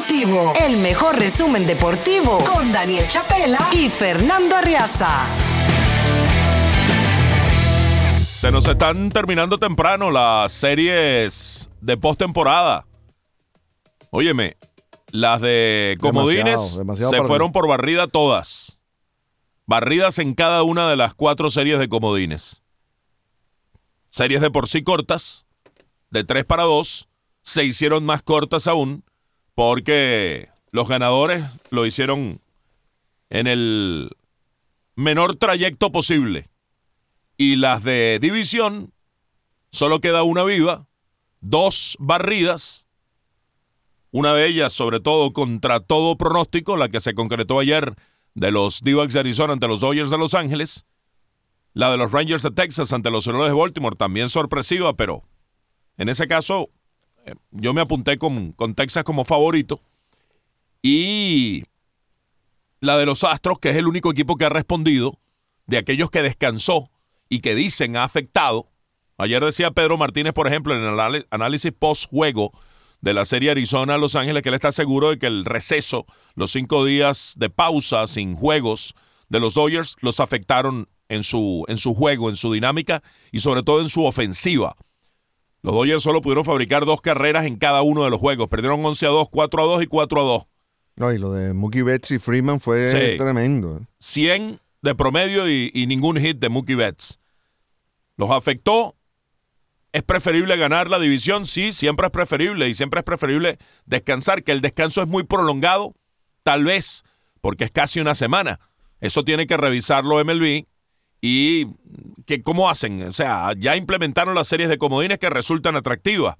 Deportivo, el mejor resumen deportivo con Daniel Chapela y Fernando Arriaza. Se nos están terminando temprano las series de postemporada. Óyeme, las de comodines Demasiado, demasiado se partido. fueron por barrida todas. Barridas en cada una de las cuatro series de comodines. Series de por sí cortas, de 3 para 2, se hicieron más cortas aún porque los ganadores lo hicieron en el menor trayecto posible. Y las de división, solo queda una viva, dos barridas, una de ellas sobre todo contra todo pronóstico, la que se concretó ayer de los d de Arizona ante los Dodgers de Los Ángeles, la de los Rangers de Texas ante los Orioles de Baltimore, también sorpresiva, pero en ese caso yo me apunté con, con Texas como favorito. Y la de los Astros, que es el único equipo que ha respondido, de aquellos que descansó y que dicen ha afectado. Ayer decía Pedro Martínez, por ejemplo, en el análisis post-juego de la serie Arizona-Los Ángeles, que él está seguro de que el receso, los cinco días de pausa sin juegos de los Dodgers, los afectaron en su, en su juego, en su dinámica y sobre todo en su ofensiva. Los Dodgers solo pudieron fabricar dos carreras en cada uno de los juegos. Perdieron 11 a 2, 4 a 2 y 4 a 2. No, y lo de Mookie Betts y Freeman fue Sí. tremendo. ¿eh? 100 de promedio y, y ningún hit de Mookie Betts. ¿Los afectó? ¿Es preferible ganar la división? Sí, siempre es preferible y siempre es preferible descansar, que el descanso es muy prolongado, tal vez, porque es casi una semana. Eso tiene que revisarlo MLB y que cómo hacen, o sea, ya implementaron las series de comodines que resultan atractivas,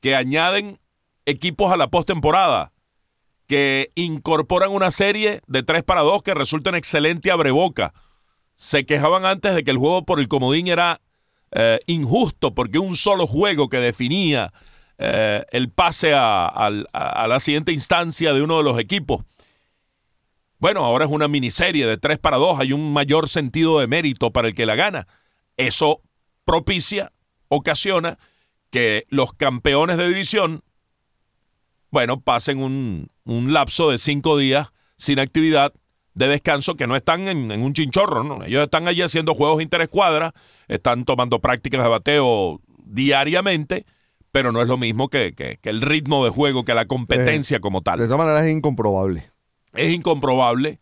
que añaden equipos a la postemporada, que incorporan una serie de 3 para 2 que resulta en excelente abreboca. Se quejaban antes de que el juego por el comodín era eh, injusto porque un solo juego que definía eh, el pase a la siguiente instancia de uno de los equipos. Bueno, ahora es una miniserie de 3 para 2, hay un mayor sentido de mérito para el que la gana. Eso propicia, ocasiona que los campeones de división bueno, pasen un, un lapso de cinco días sin actividad de descanso que no están en, en un chinchorro, ¿no? Ellos están allí haciendo juegos interescuadras, están tomando prácticas de bateo diariamente, pero no es lo mismo que, que- que el ritmo de juego, que la competencia como De tal. todas maneras es incomprobable. Es incomprobable,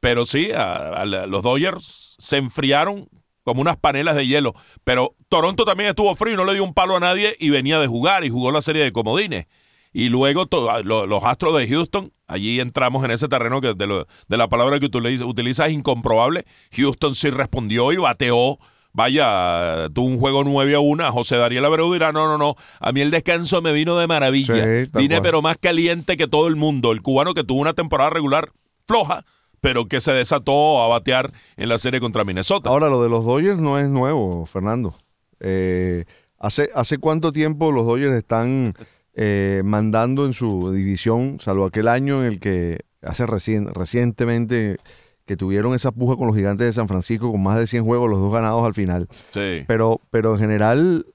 pero sí, a- los Dodgers se enfriaron como unas panelas de hielo. Pero Toronto también estuvo frío, no le dio un palo a nadie y venía de jugar y jugó la serie de comodines. Y luego los Astros de Houston, allí entramos en ese terreno que de, la palabra que utiliza, utiliza es incomprobable. Houston sí respondió y bateó. Vaya, tuvo un juego 9 a 1. José Dariel Abreu dirá, no, no, no, a mí el descanso me vino de maravilla. Sí, Vine pero más caliente que todo el mundo. El cubano que tuvo una temporada regular floja, pero que se desató a batear en la serie contra Minnesota. Ahora, lo de los Dodgers no es nuevo, Fernando. Eh, ¿hace, ¿Hace cuánto tiempo los Dodgers están eh, mandando en su división, salvo aquel año en el que hace recien- recientemente que tuvieron esa puja con los gigantes de San Francisco con más de 100 juegos, los dos ganados al final? Sí. Pero, pero en general,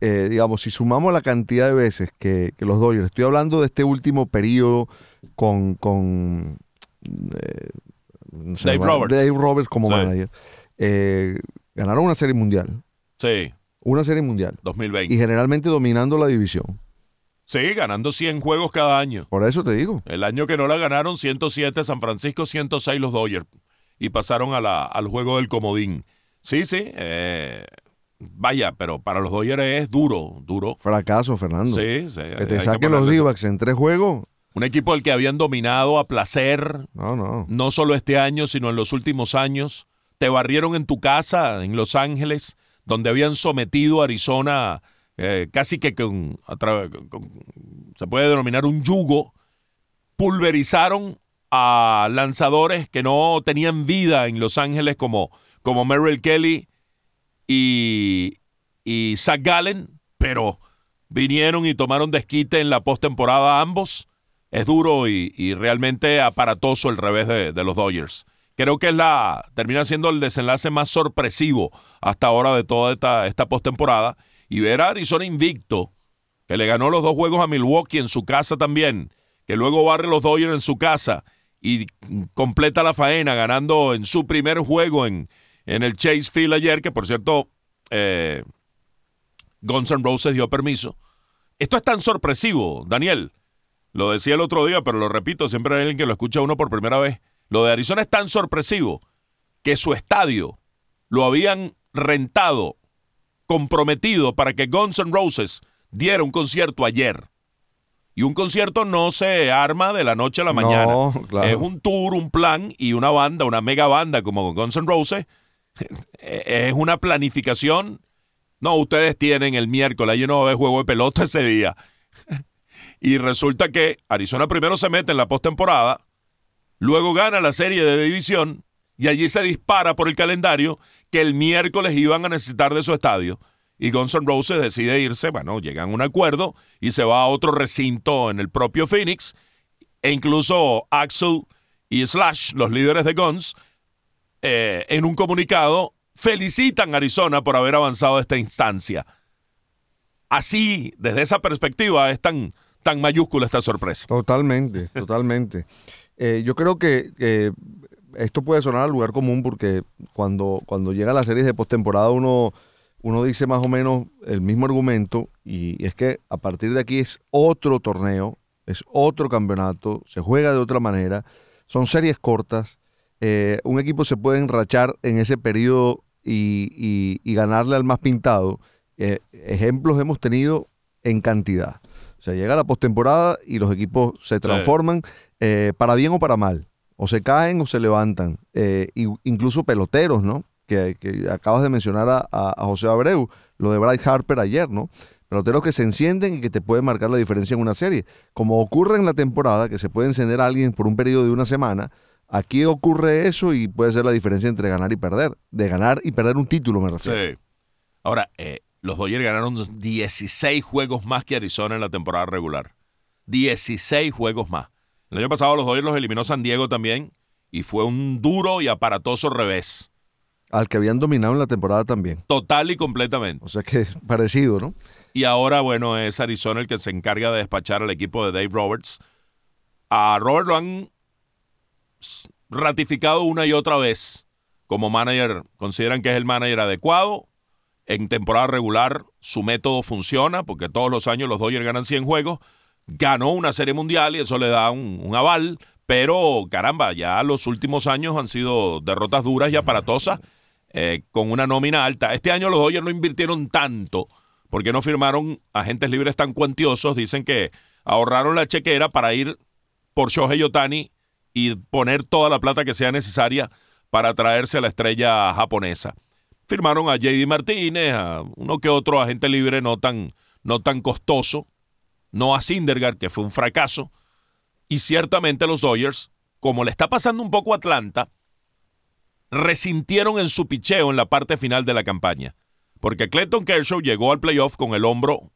eh, digamos, si sumamos la cantidad de veces que, que los Dodgers, estoy hablando de este último periodo con, con eh, no sé, Dave Roberts. Dave Roberts como Sí. manager, eh, ganaron una serie mundial, Sí, una serie mundial, 2020. y generalmente dominando la división. Sí, ganando 100 juegos cada año. Por eso te digo. El año que no la ganaron, 107 San Francisco, 106 los Dodgers. Y pasaron a la- al juego del comodín. Sí, sí. eh, vaya, pero para los Dodgers es duro, duro. Fracaso, Fernando. Sí, sí. que te saquen los d en tres juegos. Un equipo al que habían dominado a placer, No, no. no solo este año, sino en los últimos años. Te barrieron en tu casa, en Los Ángeles, donde habían sometido a Arizona eh, casi que con, se puede denominar un yugo. Pulverizaron a lanzadores que no tenían vida en Los Ángeles como, como Merrill Kelly y, y Zach Gallen, pero vinieron y tomaron desquite en la postemporada ambos. Es duro y, y realmente aparatoso el revés de, de los Dodgers. Creo que es la termina siendo el desenlace más sorpresivo hasta ahora de toda esta, esta postemporada. Y ver a Arizona invicto, que le ganó los dos juegos a Milwaukee en su casa también, que luego barre los Dodgers en su casa y completa la faena ganando en su primer juego en, en el Chase Field ayer, que por cierto, eh, Guns N' Roses dio permiso. Esto es tan sorpresivo, Daniel. Lo decía el otro día, pero lo repito, siempre hay alguien que lo escucha uno por primera vez. Lo de Arizona es tan sorpresivo que su estadio lo habían rentado, comprometido para que Guns N' Roses diera un concierto ayer. Y un concierto no se arma de la noche a la mañana. Es un tour, un plan y una banda, una mega banda como Guns N' Roses. es una planificación. No, ustedes tienen el miércoles, yo no veo juego de pelota ese día. y resulta que Arizona primero se mete en la postemporada, luego gana la serie de división y allí se dispara por el calendario que el miércoles iban a necesitar de su estadio y Guns N' Roses decide irse, bueno, llegan a un acuerdo y se va a otro recinto en el propio Phoenix, e incluso Axel y Slash, los líderes de Guns, eh, en un comunicado felicitan a Arizona por haber avanzado a esta instancia. Así, desde esa perspectiva, es tan, tan mayúscula esta sorpresa. Totalmente, totalmente. Eh, yo creo que, esto puede sonar al lugar común porque cuando, cuando llega la serie de postemporada uno uno dice más o menos el mismo argumento y es que a partir de aquí es otro torneo, es otro campeonato, se juega de otra manera, son series cortas, eh, un equipo se puede enrachar en ese periodo y, ganarle al más pintado. Eh, ejemplos hemos tenido en cantidad. O sea, llega la postemporada y los equipos se transforman eh, para bien o para mal. O se caen o se levantan. incluso peloteros, ¿no? que, acabas de mencionar a, José Abreu, lo de Bryce Harper ayer, ¿no? Peloteros que se encienden y que te pueden marcar la diferencia en una serie. Como ocurre en la temporada, que se puede encender a alguien por un periodo de una semana, aquí ocurre eso y puede ser la diferencia entre ganar y perder. De ganar y perder un título, me refiero. Sí. Ahora, eh, los Dodgers ganaron 16 juegos más que Arizona en la temporada regular. 16 juegos más. El año pasado los Dodgers los eliminó San Diego también y fue un duro y aparatoso revés. Al que habían dominado en la temporada también. Total y completamente. O sea que parecido, ¿no? Y ahora, bueno, es Arizona el que se encarga de despachar al equipo de Dave Roberts. A Robert lo han ratificado una y otra vez como manager. Consideran que es el manager adecuado. En temporada regular su método funciona porque todos los años los Dodgers ganan 100 juegos. Ganó una serie mundial y eso le da un, aval. Pero caramba, ya los últimos años han sido derrotas duras y aparatosas eh, con una nómina alta. Este año los Dodgers no invirtieron tanto porque no firmaron agentes libres tan cuantiosos. Dicen que ahorraron la chequera para ir por Shohei Yotani y poner toda la plata que sea necesaria para traerse a la estrella japonesa. Firmaron a JD Martínez, a uno que otro agente libre no tan, no tan costoso, no a Sindergaard, que fue un fracaso. Y ciertamente los Dodgers, como le está pasando un poco a Atlanta, resintieron en su picheo en la parte final de la campaña. Porque Clayton Kershaw llegó al playoff con el hombro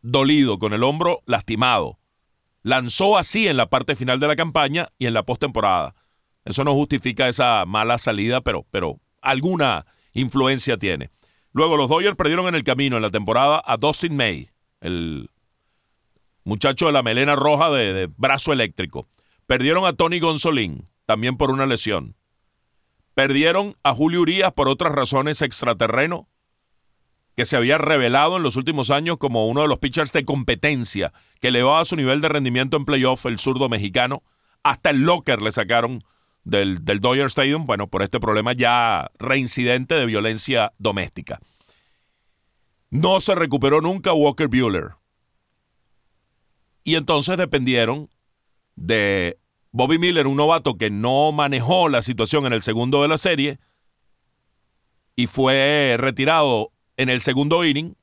dolido, con el hombro lastimado. Lanzó así en la parte final de la campaña y en la postemporada. Eso no justifica esa mala salida, pero, pero alguna influencia tiene. Luego los Dodgers perdieron en el camino en la temporada a Dustin May, el muchacho de la melena roja de, brazo eléctrico. Perdieron a Tony Gonzolín, también por una lesión. Perdieron a Julio Urias por otras razones extraterreno, que se había revelado en los últimos años como uno de los pitchers de competencia que elevaba su nivel de rendimiento en playoff, el zurdo mexicano. Hasta el locker le sacaron del, del Dodger Stadium, bueno, por este problema ya reincidente de violencia doméstica. No se recuperó nunca Walker Bueller. Y entonces dependieron de Bobby Miller, un novato que no manejó la situación en el segundo de la serie y fue retirado en el segundo inning.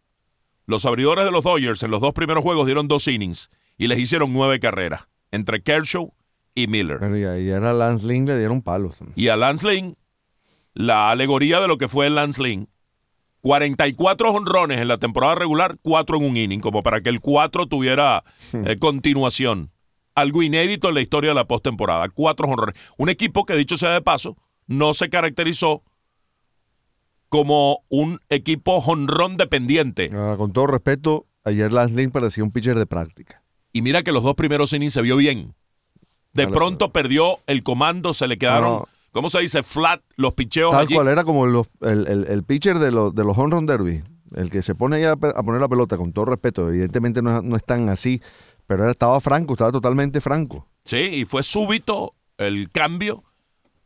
Los abridores de los Dodgers en los dos primeros juegos dieron dos innings y les hicieron nueve carreras entre Kershaw y Miller. y, a Lance Lynn le dieron palos. Y a Lance Lynn, la alegoría de lo que fue Lance Lynn, 44 honrones en la temporada regular, cuatro en un inning, como para que el cuatro tuviera eh, continuación algo inédito en la historia de la postemporada. Cuatro honrones. Un equipo que, dicho sea de paso, no se caracterizó como un equipo honrón dependiente. con todo respeto, ayer Lance Lynn parecía un pitcher de práctica. Y mira que los dos primeros innings se vio bien. De pronto perdió el comando, se le quedaron, No. ¿Cómo se dice? Flat los picheos Tal allí. cual era como los- el, el- el pitcher de los, de los home run derby, el que se pone ahí a, poner la pelota, con todo respeto, evidentemente no, es- no es tan así, pero estaba franco, estaba totalmente franco. Sí, y fue súbito el cambio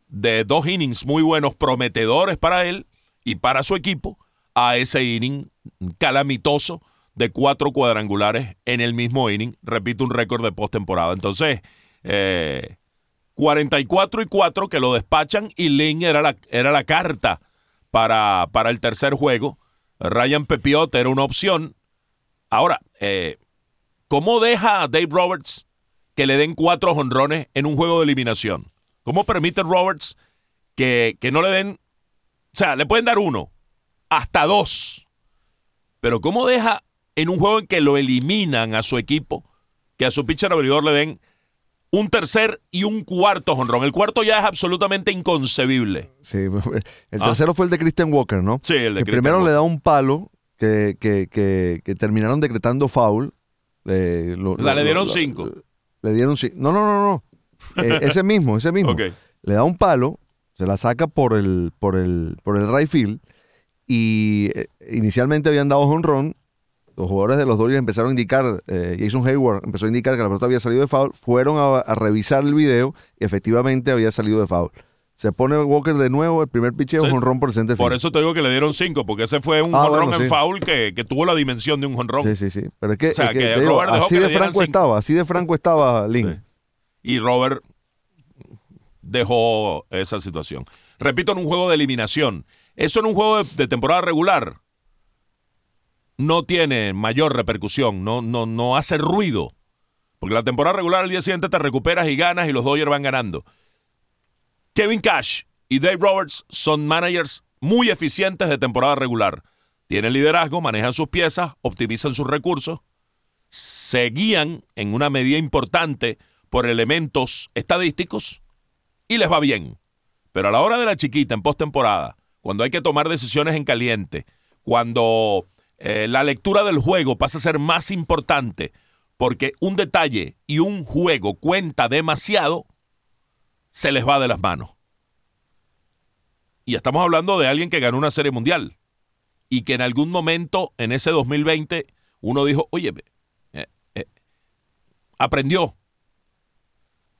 de dos innings muy buenos, prometedores para él y para su equipo, a ese inning calamitoso de cuatro cuadrangulares en el mismo inning. Repito, un récord de postemporada. Entonces, eh, 44 y 4 que lo despachan y Lynn era la, era la carta para, para el tercer juego. Ryan Pepiot era una opción. Ahora, eh, ¿cómo deja a Dave Roberts que le den cuatro jonrones en un juego de eliminación? ¿Cómo permite Roberts que, que no le den, o sea, le pueden dar uno, hasta dos, pero ¿cómo deja en un juego en que lo eliminan a su equipo, que a su pitcher abridor le den un tercer y un cuarto jonrón? El cuarto ya es absolutamente inconcebible. Sí, el Ah. tercero fue el de Christian Walker, ¿no? Sí, el de Christian primero Walker. le da un palo que, que- que- que terminaron decretando foul. eh, lo- lo- le dieron lo- cinco. Le dieron cinco. No, no, no, no. Eh, ese mismo, ese mismo. Ok. Le da un palo, se la saca por el, por el, por el right field y eh, inicialmente habían dado honrón. Los jugadores de los Dodgers empezaron a indicar, eh, Jason Hayward empezó a indicar que la pelota había salido de foul. Fueron a, a revisar el video y efectivamente había salido de foul. Se pone Walker de nuevo, el primer picheo, Sí. honrón por el center Por eso te digo que le dieron cinco, porque ese fue un Ah, jonrón bueno, en sí. foul que, que tuvo la dimensión de un jonrón. Sí, sí, sí. Pero es que, O sea, es que que digo, así de franco cinco. estaba, así de franco estaba. Sí. Y Robert dejó esa situación. Repito, en un juego de eliminación. Eso en un juego de, de temporada regular no tiene mayor repercusión, no, no, no hace ruido. Porque la temporada regular al día siguiente te recuperas y ganas y los Dodgers van ganando. Kevin Cash y Dave Roberts son managers muy eficientes de temporada regular. Tienen liderazgo, manejan sus piezas, optimizan sus recursos, se guían en una medida importante por elementos estadísticos y les va bien. Pero a la hora de la chiquita en postemporada, cuando hay que tomar decisiones en caliente, cuando eh, la lectura del juego pasa a ser más importante, porque un detalle y un juego cuenta demasiado, se les va de las manos. Y estamos hablando de alguien que ganó una serie mundial y que en algún momento en ese 2020 uno dijo, oye, eh, eh, aprendió,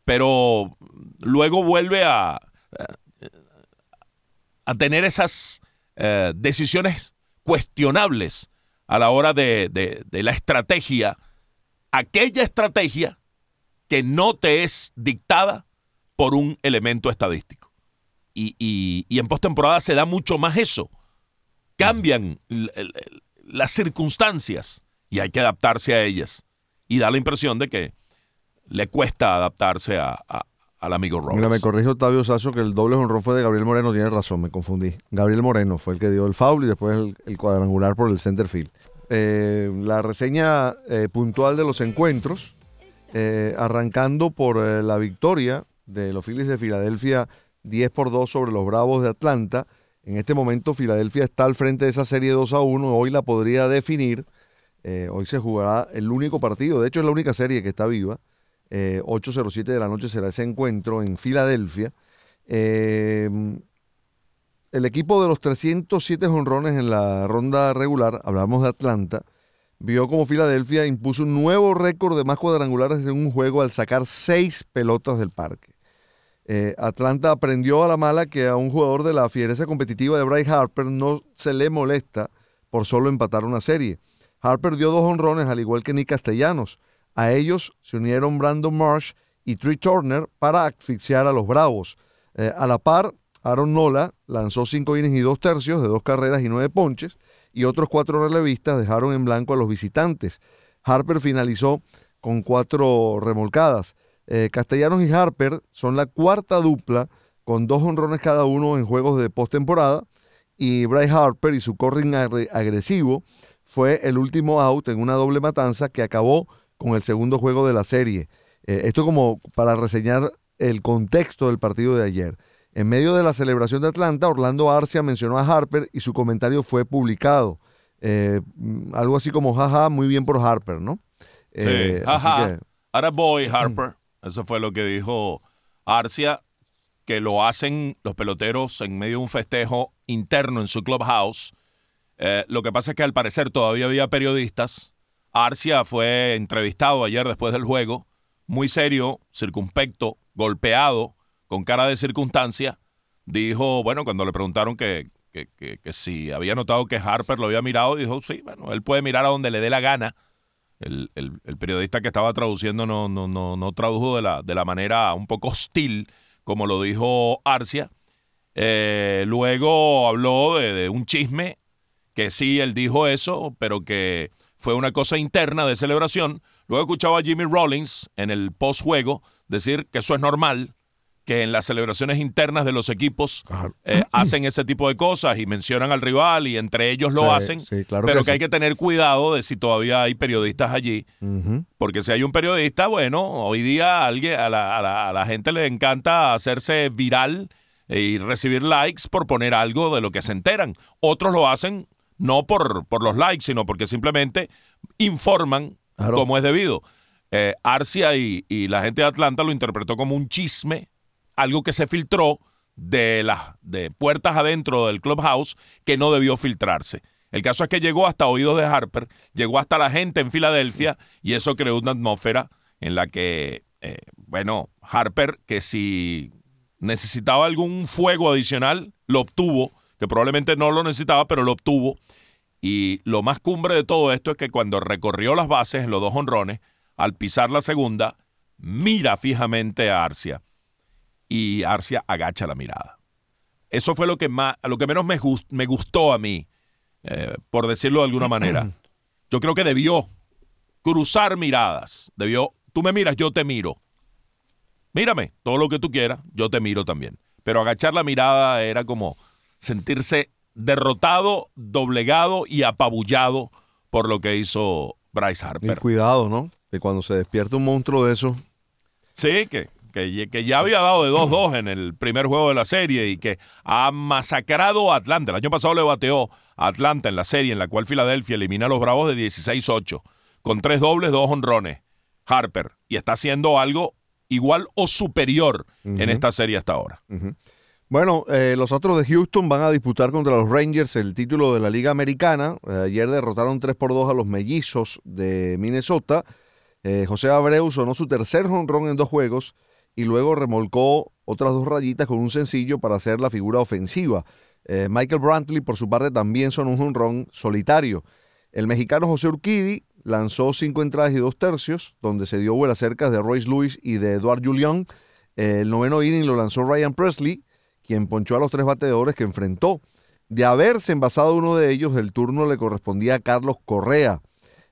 pero luego vuelve a, tener esas decisiones cuestionables a la hora de, de- la estrategia, aquella estrategia que no te es dictada por un elemento estadístico. Y, y- en postemporada se da mucho más eso. Cambian las circunstancias y hay que adaptarse a ellas. Y da la impresión de que le cuesta adaptarse a- al amigo Roberts. Mira, me corrige Octavio Sasso que el doble honrón fue de Gabriel Moreno, tiene razón, me confundí. Gabriel Moreno fue el que dio el foul y después el, cuadrangular por el center field. Eh, la reseña eh, puntual de los encuentros, eh, arrancando por la victoria de los Phillies de Filadelfia 10 por 2 sobre los Bravos de Atlanta. En este momento Filadelfia está al frente de esa serie 2 a 1, hoy la podría definir. Hoy se jugará el único partido, de hecho es la única serie que está viva. Eh, 8.07 de la noche será ese encuentro en Filadelfia. Eh, el equipo de los 307 jonrones en la ronda regular, hablamos de Atlanta, vio como Filadelfia impuso un nuevo récord de más cuadrangulares en un juego al sacar seis pelotas del parque. Eh, Atlanta aprendió a la mala que a un jugador de la fiereza competitiva de Bryce Harper no se le molesta por solo empatar una serie. Harper dio dos honrones al igual que Nick Castellanos. A ellos se unieron Brandon Marsh y Trey Turner para asfixiar a los Bravos. Eh, a la par, Aaron Nola lanzó cinco innings y dos tercios de dos carreras y nueve ponches y otros cuatro relevistas dejaron en blanco a los visitantes. Harper finalizó con cuatro remolcadas. Eh, Castellanos y Harper son la cuarta dupla con dos honrones cada uno en juegos de postemporada y Bryce Harper y su corring agre- agresivo fue el último out en una doble matanza que acabó con el segundo juego de la serie. Eh, esto como para reseñar el contexto del partido de ayer. En medio de la celebración de Atlanta, Orlando Arcia mencionó a Harper y su comentario fue publicado. Eh, mm, algo así como, jaja, muy bien por Harper, ¿no? Sí, Eh, que- Ahora boy, Harper. Eso fue lo que dijo Arcia, que lo hacen los peloteros en medio de un festejo interno en su clubhouse. Eh, lo que pasa es que al parecer todavía había periodistas. Arcia fue entrevistado ayer después del juego, muy serio, circunspecto, golpeado, con cara de circunstancia. Dijo, bueno, cuando le preguntaron que, que- que- que si había notado que Harper lo había mirado, dijo, sí, bueno, él puede mirar a donde le dé la gana. El, el- periodista que estaba traduciendo no, no, no, no tradujo de la, de la manera un poco hostil, como lo dijo Arcia. Eh, luego habló de un chisme, que sí, él dijo eso, pero que fue una cosa interna de celebración. Luego escuchaba a Jimmy Rollins en el post-juego decir que eso es normal, que en las celebraciones internas de los equipos eh, hacen ese tipo de cosas y mencionan al rival y entre ellos lo Sí, hacen, sí, claro pero que que, sí. hay que tener cuidado de si todavía hay periodistas allí, porque si hay un periodista, bueno, hoy día a, alguien, a, la, a la- a la gente le encanta hacerse viral eh, y recibir likes por poner algo de lo que se enteran. Otros lo hacen no por, por los likes, sino porque simplemente informan Claro. como es debido. Eh, Arcia y, y la gente de Atlanta lo interpretó como un chisme, algo que se filtró de las de puertas adentro del clubhouse que no debió filtrarse. El caso es que llegó hasta oídos de Harper, llegó hasta la gente en Filadelfia y eso creó una atmósfera en la que, eh, bueno, Harper, que si necesitaba algún fuego adicional, lo obtuvo, que probablemente no lo necesitaba, pero lo obtuvo. Y lo más cumbre de todo esto es que cuando recorrió las bases en los dos honrones, al pisar la segunda, mira fijamente a Arcia y Arcia agacha la mirada. Eso fue lo que, más, lo que menos me, gust- me gustó a mí, eh, por decirlo de alguna manera. Yo creo que debió cruzar miradas. Debió, tú me miras, yo te miro. Mírame, todo lo que tú quieras, yo te miro también. Pero agachar la mirada era como sentirse derrotado, doblegado y apabullado por lo que hizo Bryce Y Harper. cuidado, ¿no? Que cuando se despierta un monstruo de eso, Sí, que, que, que ya había dado de 2-2 en el primer juego de la serie y que ha masacrado a Atlanta. El año pasado le bateó a Atlanta en la serie en la cual Filadelfia elimina a los Bravos de 16-8, con tres dobles, dos honrones. Harper. Y está haciendo algo igual o superior en esta serie hasta ahora. Bueno, eh, los otros de Houston van a disputar contra los Rangers el título de la Liga Americana. Eh, ayer derrotaron 3 por 2 a los mellizos de Minnesota. Eh, José Abreu sonó su tercer jonrón en dos juegos y luego remolcó otras dos rayitas con un sencillo para hacer la figura ofensiva. Eh, Michael Brantley, por su parte, también sonó un jonrón solitario. El mexicano José Urquidi lanzó cinco entradas y dos tercios, donde se dio vuelas cercas de Royce Lewis y de Eduard Julián. El noveno inning lo lanzó Ryan Presley, quien ponchó a los tres bateadores que enfrentó. De haberse envasado uno de ellos, el turno le correspondía a Carlos Correa.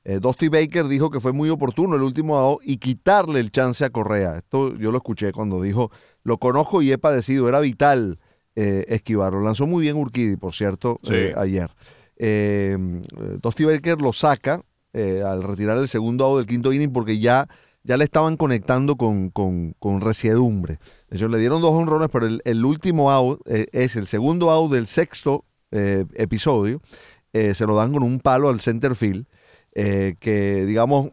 Eh, Dusty Baker dijo que fue muy oportuno el último out y quitarle el chance a Correa. Esto yo lo escuché cuando dijo, lo conozco y he padecido, era vital eh, esquivarlo. Lanzó muy bien Urquidi, por cierto, Sí. eh, ayer. Eh, Dusty Baker lo saca eh, al retirar el segundo out del quinto inning porque ya, ya le estaban conectando con, con, resiedumbre. Le dieron dos honrones, pero el, el último out eh, es el segundo out del sexto eh, episodio. Eh, se lo dan con un palo al center field, que digamos,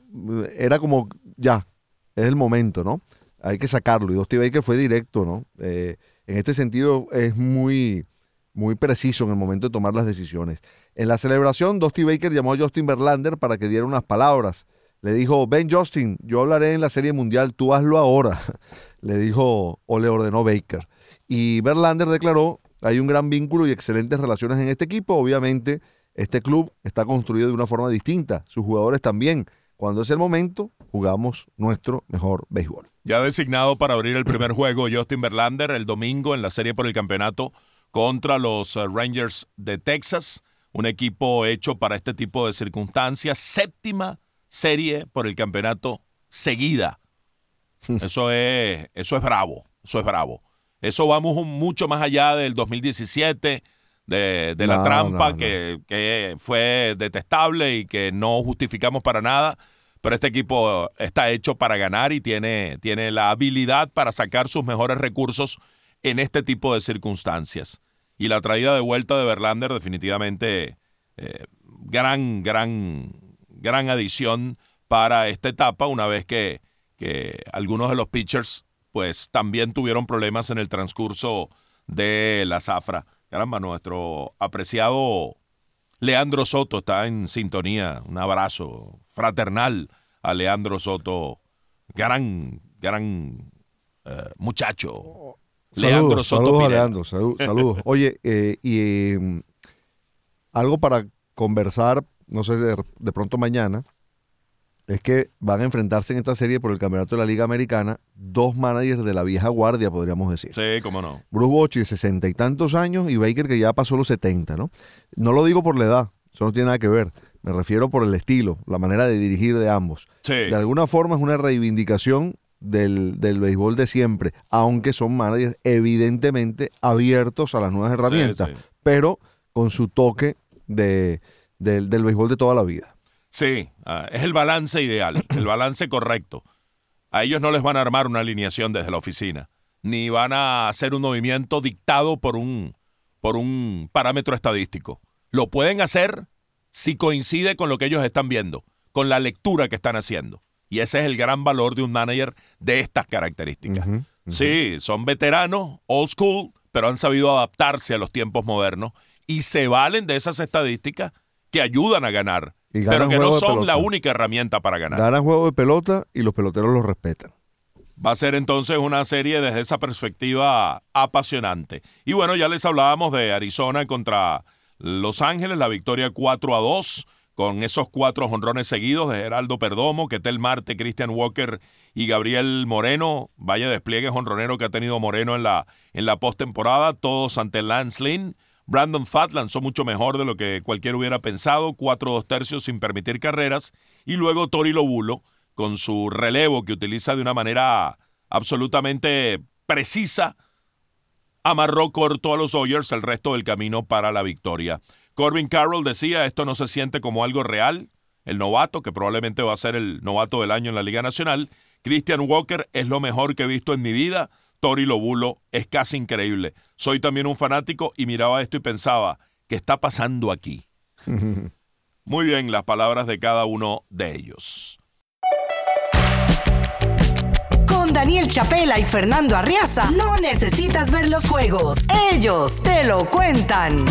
era como, ya, es el momento, ¿no? Hay que sacarlo. Y Dusty Baker fue directo, ¿no? En este sentido es muy, muy preciso en el momento de tomar las decisiones. En la celebración, Dusty Baker llamó a Justin Verlander para que diera unas palabras. Le dijo, ven Justin, yo hablaré en la Serie Mundial, tú hazlo ahora. Le dijo o le ordenó Baker. Y Verlander declaró, hay un gran vínculo y excelentes relaciones en este equipo. Obviamente, este club está construido de una forma distinta. Sus jugadores también. Cuando es el momento, jugamos nuestro mejor béisbol. Ya designado para abrir el primer juego Justin Verlander el domingo en la serie por el campeonato contra los eh, Rangers de Texas, un equipo hecho para este tipo de circunstancias, séptima serie por el campeonato seguida. Eso es, eso es bravo, eso es bravo. Eso vamos un- mucho más allá del 2017, de, de la trampa no, no. Que, que fue detestable y que no justificamos para nada. Pero este equipo está hecho para ganar y tiene, tiene la habilidad para sacar sus mejores recursos en este tipo de circunstancias. Y la traída de vuelta de Verlander definitivamente eh, gran, gran, gran adición para esta etapa, una vez que, que algunos de los pitchers pues también tuvieron problemas en el transcurso de la zafra. Caramba, nuestro apreciado Leandro Soto está en sintonía. Un abrazo fraternal a Leandro Soto, gran, gran eh, muchacho. Leandro Soto saludos, Leandro, saludos. Oye, eh, y em, algo para conversar, no sé, de, pronto mañana, es que van a enfrentarse en esta serie por el campeonato de la Liga Americana dos managers de la vieja guardia, podríamos decir. Sí, cómo no. Bruce Bochy, sesenta y tantos años, y Baker, que ya pasó los 70, ¿no? No lo digo por la edad, eso no tiene nada que ver. Me refiero por el estilo, la manera de dirigir de ambos. Sí. De alguna forma es una reivindicación del, béisbol de siempre, aunque son managers evidentemente abiertos a las nuevas herramientas, pero con su toque de, del, del béisbol de toda la vida. Sí, ah, es el balance ideal, el balance correcto. A ellos no les van a armar una alineación desde la oficina, ni van a hacer un movimiento dictado por un, por un parámetro estadístico. Lo pueden hacer si coincide con lo que ellos están viendo, con la lectura que están haciendo. Y ese es el gran valor de un manager de estas características. Sí, son veteranos, old school, pero han sabido adaptarse a los tiempos modernos y se valen de esas estadísticas que ayudan a ganar, pero que no son la única herramienta para ganar. Ganan juego de pelota y los peloteros los respetan. Va a ser entonces una serie desde esa perspectiva apasionante. Y bueno, ya les hablábamos de Arizona contra Los Ángeles, la victoria 4 a 2 con esos cuatro jonrones seguidos de Geraldo Perdomo, Ketel Marte, Christian Walker y Gabriel Moreno. Vaya despliegue jonronero que ha tenido Moreno en la, en la postemporada, todos ante Lance Lynn. Brandon Fatt lanzó mucho mejor de lo que cualquiera hubiera pensado, cuatro dos tercios sin permitir carreras. Y luego Tori Lobulo, con su relevo que utiliza de una manera absolutamente precisa, amarró corto a los Oyers el resto del camino para la victoria. Corbin Carroll decía, esto no se siente como algo real. El novato, que probablemente va a ser el novato del año en la Liga Nacional. Christian Walker es lo mejor que he visto en mi vida. Tori Lobulo es casi increíble. Soy también un fanático y miraba esto y pensaba, ¿qué está pasando aquí? Muy bien, las palabras de cada uno de ellos. Con Daniel Chapela y Fernando Arriaza, no necesitas ver los juegos. Ellos te lo cuentan.